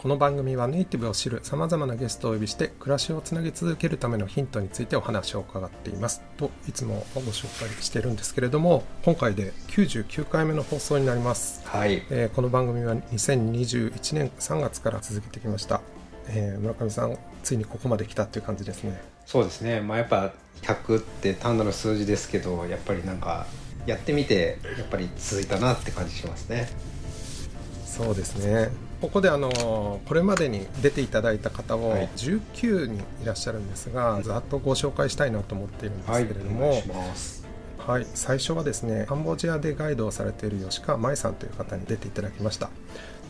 この番組はネイティブを知るさまざまなゲストをお呼びして暮らしをつなぎ続けるためのヒントについてお話を伺っています。といつもご紹介してるんですけれども今回で99回目の放送になります、はい。えーこの番組は2021年3月から続けてきました、えー村上さんついにここまで来たっていう感じですね。そうですね。まあやっぱ100って単なる数字ですけどやっぱりなんかやってみてやっぱり続いたなって感じしますねそうですね。ここであのこれまでに出ていただいた方をはい。19人いらっしゃるんですが、ざっとご紹介したいなと思っているんですけれども、はいお願い最初はですねカンボジアでガイドをされている吉川舞さんという方に出ていただきました。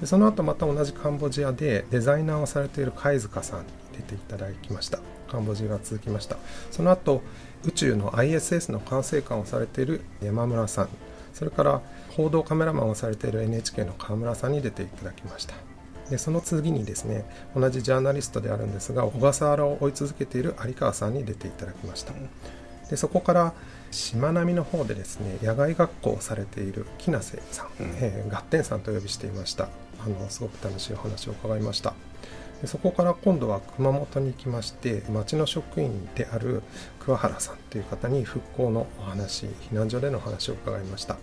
でその後また同じカンボジアでデザイナーをされている貝塚さんに出ていただきました。カンボジアが続きました。その後宇宙の ISS の管制官をされている山村さんそれから報道カメラマンをされている NHK の川村さんに出ていただきました。でその次にですね同じジャーナリストであるんですが小笠原を追い続けている有川さんに出ていただきました。でそこからしまなみの方でですね野外学校をされている木梨さん、うん。えー、ガッテンさんとお呼びしていました。あのすごく楽しいお話を伺いましたでそこから今度は熊本に行きまして町の職員である桑原さんという方に復興のお話避難所での話を伺いました。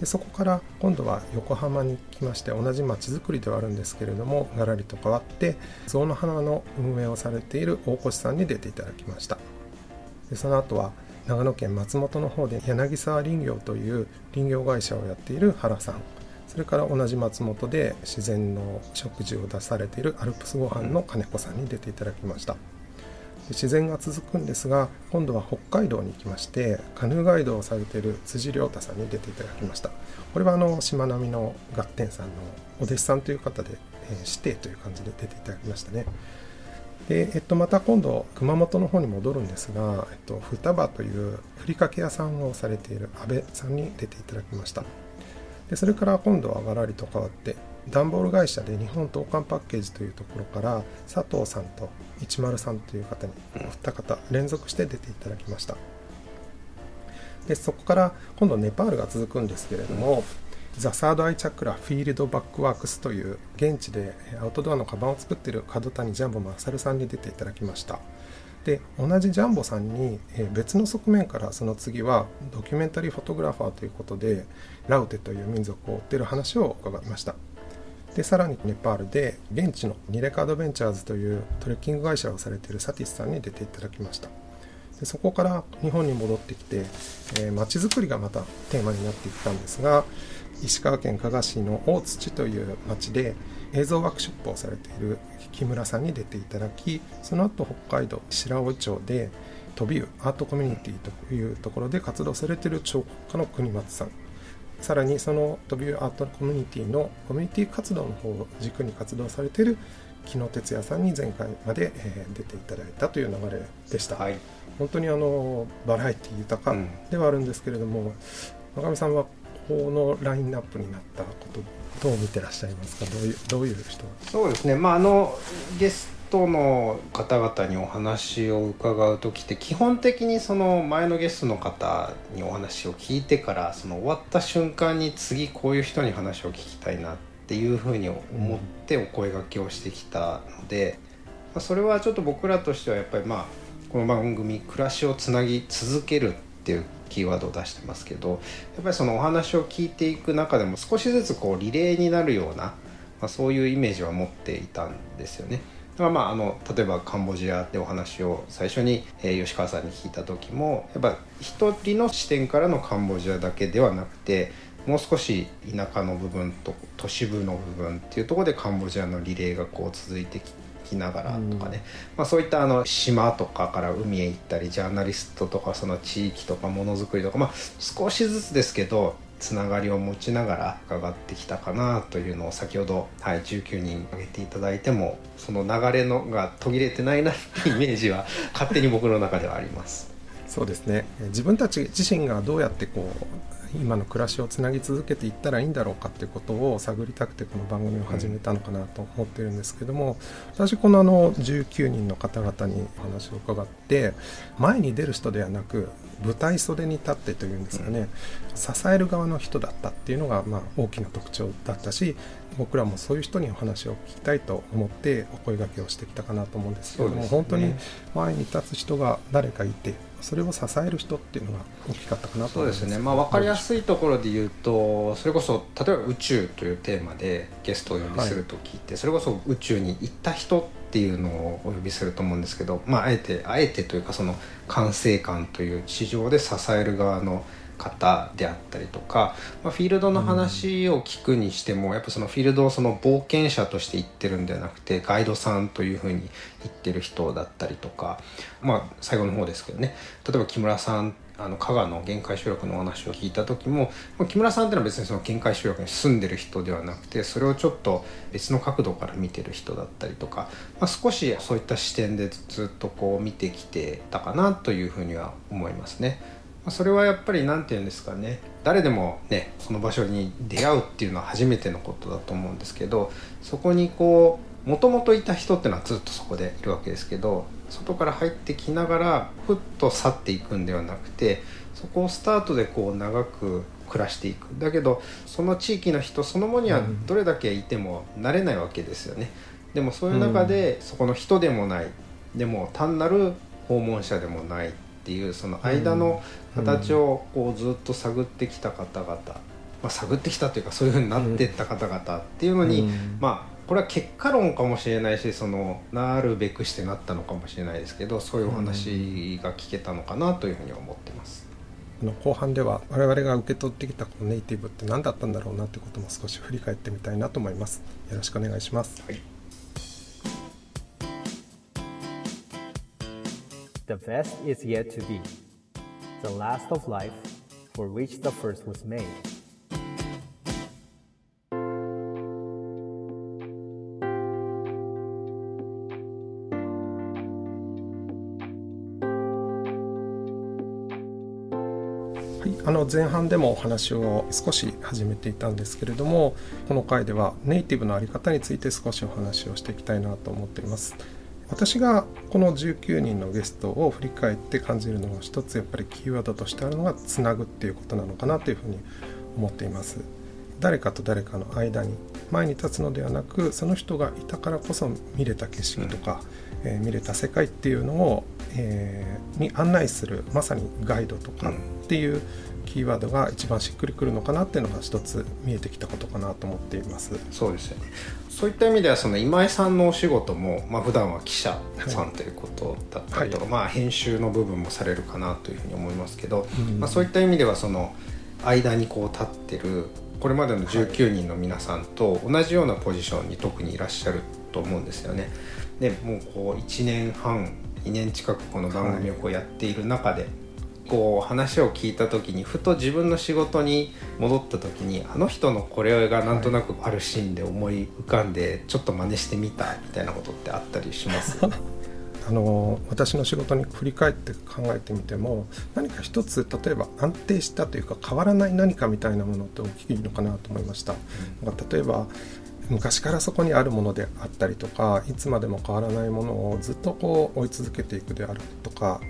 でそこから今度は横浜に来まして同じ町づくりではあるんですけれどもがらりと変わって象の花の運営をされている大越さんに出ていただきました。でその後は長野県松本の方で柳沢林業という林業会社をやっている原さん。それから同じ松本で自然の食事を出されているアルプスご飯の金子さんに出ていただきました。自然が続くんですが今度は北海道に行きましてカヌーガイドをされている辻亮太さんに出ていただきました。これはあのしまなみのガッテンさんのお弟子さんという方で、えー指定という感じで出ていただきましたね。で、えっと、また今度熊本の方に戻るんですが、えっと、双葉というふりかけ屋さんをされている安倍さんに出ていただきました。でそれから今度はがらりと変わって段ボール会社で日本トーカンパッケージというところから佐藤さんと一丸さんという方にお二方連続して出ていただきました。でそこから今度ネパールが続くんですけれども、 The Third Eye Chakra Field Bag Works という現地でアウトドアのカバンを作っている角谷ジャンボ・マサルさんに出ていただきました。で同じジャンボさんに、え別の側面からその次はドキュメンタリーフォトグラファーということでラウテという民族を追ってる話を伺いました。でさらにネパールで現地のニレカアドベンチャーズというトレッキング会社をされているサティスさんに出ていただきました。でそこから日本に戻ってきてえー街づくりがまたテーマになっていったんですが石川県加賀市の大土という町で映像ワークショップをされている木村さんに出ていただきその後北海道白老町で飛び湯アートコミュニティというところで活動されている彫刻家の国松さん。さらにその飛び湯アートコミュニティのコミュニティ活動の方を軸に活動されている木野哲也さんに前回まで、えー出ていただいたという流れでした、はい。本当にあのバラエティ豊かうん。ではあるんですけれども、中見さんはこのラインナップになったことどう見てらっしゃいますか？どういうどういう人？そうですね。まああのゲストの方々にお話を伺う時って基本的にその前のゲストの方にお話を聞いてからその終わった瞬間に次こういう人に話を聞きたいなっていうふうに思ってお声掛けをしてきたので、まあ、それはちょっと僕らとしてはやっぱりまあこの番組「暮らしをつなぎ続ける」っていうキーワードを出してますけどやっぱりそのお話を聞いていく中でも少しずつこうリレーになるような、まあ、そういうイメージは持っていたんですよね。だからまああの例えばカンボジアでお話を最初に、えー吉川さんに聞いた時もやっぱ一人の視点からのカンボジアだけではなくてもう少し田舎の部分と都市部の部分っていうところでカンボジアのリレーがこう続いてきながらとかね、まあ、そういったあの島とかから海へ行ったりジャーナリストとかその地域とかものづくりとか、まあ、少しずつですけどつながりを持ちながら伺ってきたかなというのを先ほど、はい、19人挙げていただいてもその流れのが途切れてないなっていうイメージは 勝手に僕の中ではあります。そうですね。自分たち自身がどうやってこう今の暮らしをつなぎ続けていったらいいんだろうかっていうことを探りたくてこの番組を始めたのかなと思ってるんですけども、私このあの19人の方々にお話を伺って前に出る人ではなく舞台袖に立ってというんですかね、うん、支える側の人だったっていうのがまあ大きな特徴だったし僕らもそういう人にお話を聞きたいと思ってお声がけをしてきたかなと思うんですけども、ね、本当に前に立つ人が誰かいてそれを支える人っていうのが大きかったかなとそうですね、まあ、分かりやすいところで言うとそれこそ例えば宇宙というテーマでゲストをお呼びする時って、はい、それこそ宇宙に行った人っていうのをお呼びすると思うんですけど、まあ、あえてあえてというかその管制官という地上で支える側の方であったりとか、まあ、フィールドの話を聞くにしても、うん、やっぱそのフィールドをその冒険者として行ってるんではなくてガイドさんというふうに言ってる人だったりとかまあ最後の方ですけどね例えば木村さんあの加賀の限界集落のお話を聞いた時も木村さんっていうのは別にその限界集落に住んでる人ではなくてそれをちょっと別の角度から見てる人だったりとか、まあ、少しそういった視点でずっとこう見てきてたかなというふうには思いますね。それはやっぱり何て言うんですかね。誰でもねその場所に出会うっていうのは初めてのことだと思うんですけどそこにこうもともといた人っていうのはずっとそこでいるわけですけど外から入ってきながらふっと去っていくんではなくてそこをスタートでこう長く暮らしていく。だけどその地域の人そのものにはどれだけいても慣れないわけですよね。でもそういう中でそこの人でもない。でも単なる訪問者でもないっていうその間の形をこうずっと探ってきた方々、まあ、探ってきたというかそういうふうになっていった方々っていうのに、まあこれは結果論かもしれないしそのなるべくしてなったのかもしれないですけどそういうお話が聞けたのかなというふうに思ってます。の後半では我々が受け取ってきたこのネイティブって何だったんだろうなってことも少し振り返ってみたいなと思います。よろしくお願いします。はい The best is yet to be, the last of life for which the first was made. あの前半でもお話を少し始めていたんですけれどもこの回ではネイティブの在り方について少しお話をしていきたいなと思っています私がこの19人のゲストを振り返って感じるのは一つやっぱりキーワードとしてあるのがつなぐっていうことなのかなというふうに思っています。誰かと誰かの間に前に立つのではなくその人がいたからこそ見れた景色とか、うん、えー、見れた世界っていうのを、えー、に案内するまさにガイドとかっていうキーワードが一番しっくりくるのかなっていうのが一つ見えてきたことかなと思っています。そうですよね。そういった意味ではその今井さんのお仕事も、まあ普段は記者さんということだったりとか、はい、まあ、編集の部分もされるかなというふうに思いますけど、うん、まあ、そういった意味ではその間にこう立ってるこれまでの19人の皆さんと同じようなポジションに特にいらっしゃると思うんですよね。でもうこう1年半2年近くこの番組をこうやっている中で、こう話を聞いた時にふと自分の仕事に戻った時にあの人のこれがなんとなくあるシーンで思い浮かんでちょっと真似してみたみたいなことってあったりします？あの私の仕事に振り返って考えてみても何か一つ例えば安定したというか変わらない何かみたいなものって大きいのかなと思いました。うん、例えば昔からそこにあるものであったりとかいつまでも変わらないものをずっとこう追い続けていくであるとか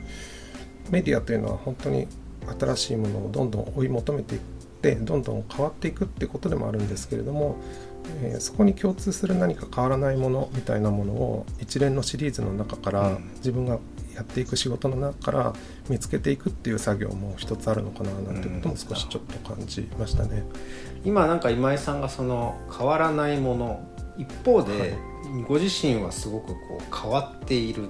メディアというのは本当に新しいものをどんどん追い求めていってどんどん変わっていくってことでもあるんですけれども、えー、そこに共通する何か変わらないものみたいなものを一連のシリーズの中から自分がやっていく仕事の中から見つけていくっていう作業も一つあるのかななんてことも少しちょっと感じましたね。今なんか今井さんがその変わらないもの一方で、ご自身はすごくこう変わっている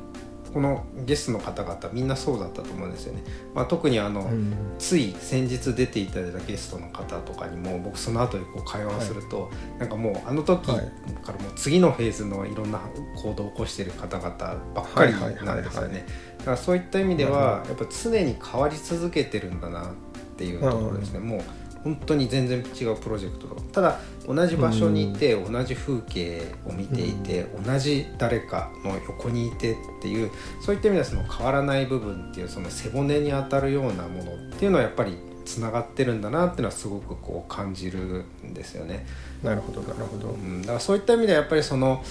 このゲストの方々みんなそうだったと思うんですよね、まあ、特にあの、うん、つい先日出ていただいたゲストの方とかにも僕その後でこう会話をすると、はい、なんかもうあの時からもう次のフェーズのいろんな行動を起こしている方々ばっかりなんですよね。だからそういった意味ではやっぱ常に変わり続けてるんだなっていうところですね、もう本当に全然違うプロジェクトただ同じ場所にいて、同じ風景を見ていて、同じ誰かの横にいてっていうそういった意味ではその変わらない部分っていうその背骨に当たるようなものっていうのはやっぱりつながってるんだなっていうのはすごくこう感じるんですよね。なるほどなるほど、うん、だからそういった意味ではやっぱりその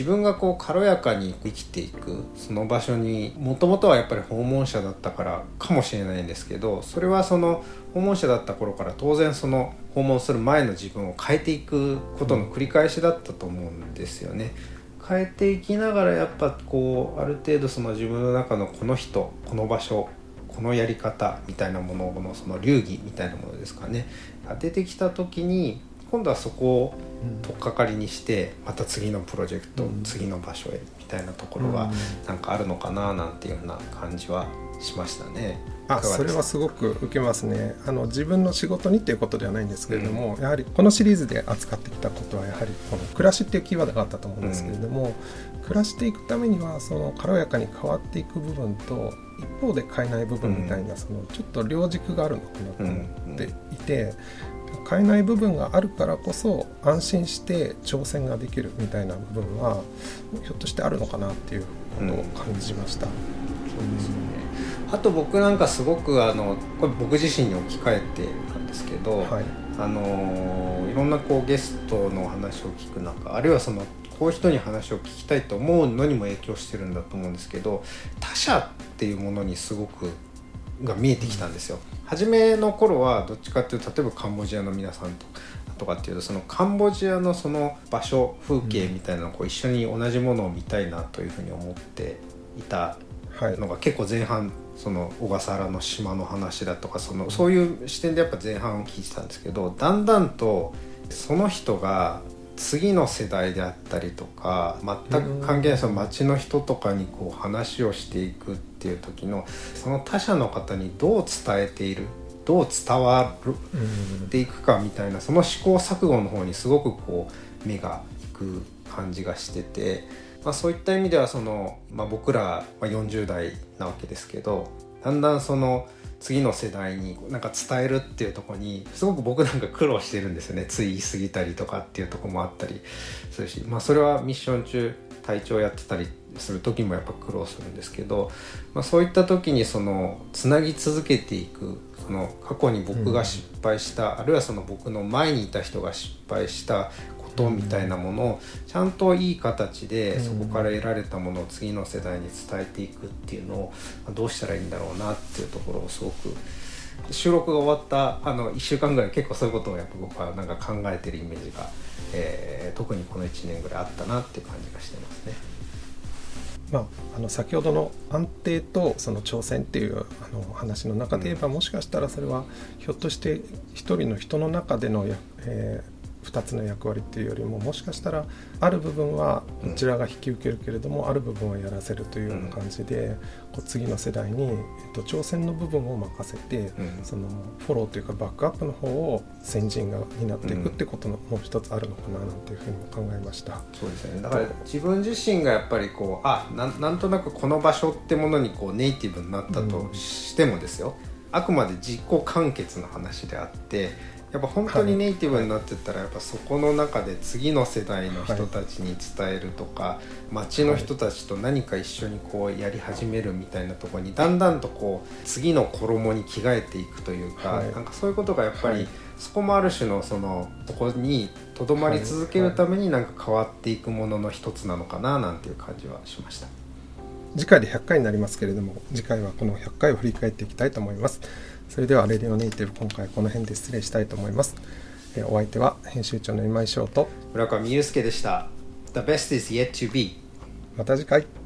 自分がこう軽やかに生きていくその場所にもともとはやっぱり訪問者だったからかもしれないんですけどそれはその訪問者だった頃から当然その訪問する前の自分を変えていくことの繰り返しだったと思うんですよね。変えていきながらやっぱこうある程度その自分の中のこの人この場所このやり方みたいなもののその流儀みたいなものですかねが出てきた時に今度はそこを取っかかりにしてまた次のプロジェクト、うん、次の場所へみたいなところがなんかあるのかななんていうような感じはしましたね。あそれはすごく受けますね。あの自分の仕事にっていうことではないんですけれども、うん、やはりこのシリーズで扱ってきたことはやはりこの暮らしっていうキーワードがあったと思うんですけれども、うん、暮らしていくためにはその軽やかに変わっていく部分と一方で変えない部分みたいな、そのちょっと両軸があるのかなと思っていて、変えない部分があるからこそ安心して挑戦ができるみたいな部分はひょっとしてあるのかなっていうことを感じました。うん、そうですよねあと僕なんかすごくあのこれ僕自身に置き換えてなんですけど、はい、あのいろんなこうゲストの話を聞く中あるいはそのこういう人に話を聞きたいと思うのにも影響してるんだと思うんですけど他者っていうものにすごくが見えてきたんですよ。初めの頃はどっちかっていうと例えばカンボジアの皆さんととかっていうとそのカンボジアのその場所風景みたいなのをこう一緒に同じものを見たいなというふうに思っていたのが結構前半その小笠原の島の話だとかそのそういう視点でやっぱ前半聞いてたんですけどだんだんとその人が次の世代であったりとか全く関係ないその町の人とかにこう話をしていくっていう時のその他者の方にどう伝えているどう伝わっていくかみたいなその試行錯誤の方にすごくこう目がいく感じがしてて、まあ、そういった意味ではその、まあ、僕らは40代なわけですけどだんだんその。次の世代になんか伝えるっていうとこにすごく僕なんか苦労してるんですよね。つい言い過ぎたりとかっていうとこもあったり。するしまあそれはミッション中隊長やってたりする時もやっぱ苦労するんですけど、まあ、そういった時にそのつなぎ続けていくその過去に僕が失敗した、うん、あるいはその僕の前にいた人が失敗したことみたいなものをちゃんといい形でそこから得られたものを次の世代に伝えていくっていうのをどうしたらいいんだろうなっていうところをすごく収録が終わったあの1週間ぐらい結構そういうことをやっぱ僕はなんか考えてるイメージが、えー、特にこの1年ぐらいあったなっていう感じがしてますね。まあ、あの先ほどの安定とその挑戦っていうあの話の中で言えば、もしかしたらそれはひょっとして一人の人の中での、えー、2つの役割っていうよりももしかしたらある部分はこちらが引き受けるけれども、うん、ある部分はやらせるというような感じで、こう次の世代に、えっと、挑戦の部分を任せて、うん、そのフォローというかバックアップの方を先人が担っていくってことのもう一つあるのかななんていうふうにも考えました。そうですね。だから自分自身がやっぱりこうあななんとなくこの場所ってものにこうネイティブになったとしてもですよ、うん、あくまで実行完結の話であってやっぱ本当にネイティブになってったらやっぱそこの中で次の世代の人たちに伝えるとか、はい、町の人たちと何か一緒にこうやり始めるみたいなところにだんだんとこう次の衣に着替えていくというか、はい、なんかそういうことがやっぱり、そこもある種のそのそこにとどまり続けるためになんか変わっていくものの一つなのかななんていう感じはしました。次回で100回になりますけれども次回はこの100回を振り返っていきたいと思います。それではレディオネイティブ今回この辺で失礼したいと思います。お相手は編集長の今井翔と村上祐介でした。The best is yet to be. また次回。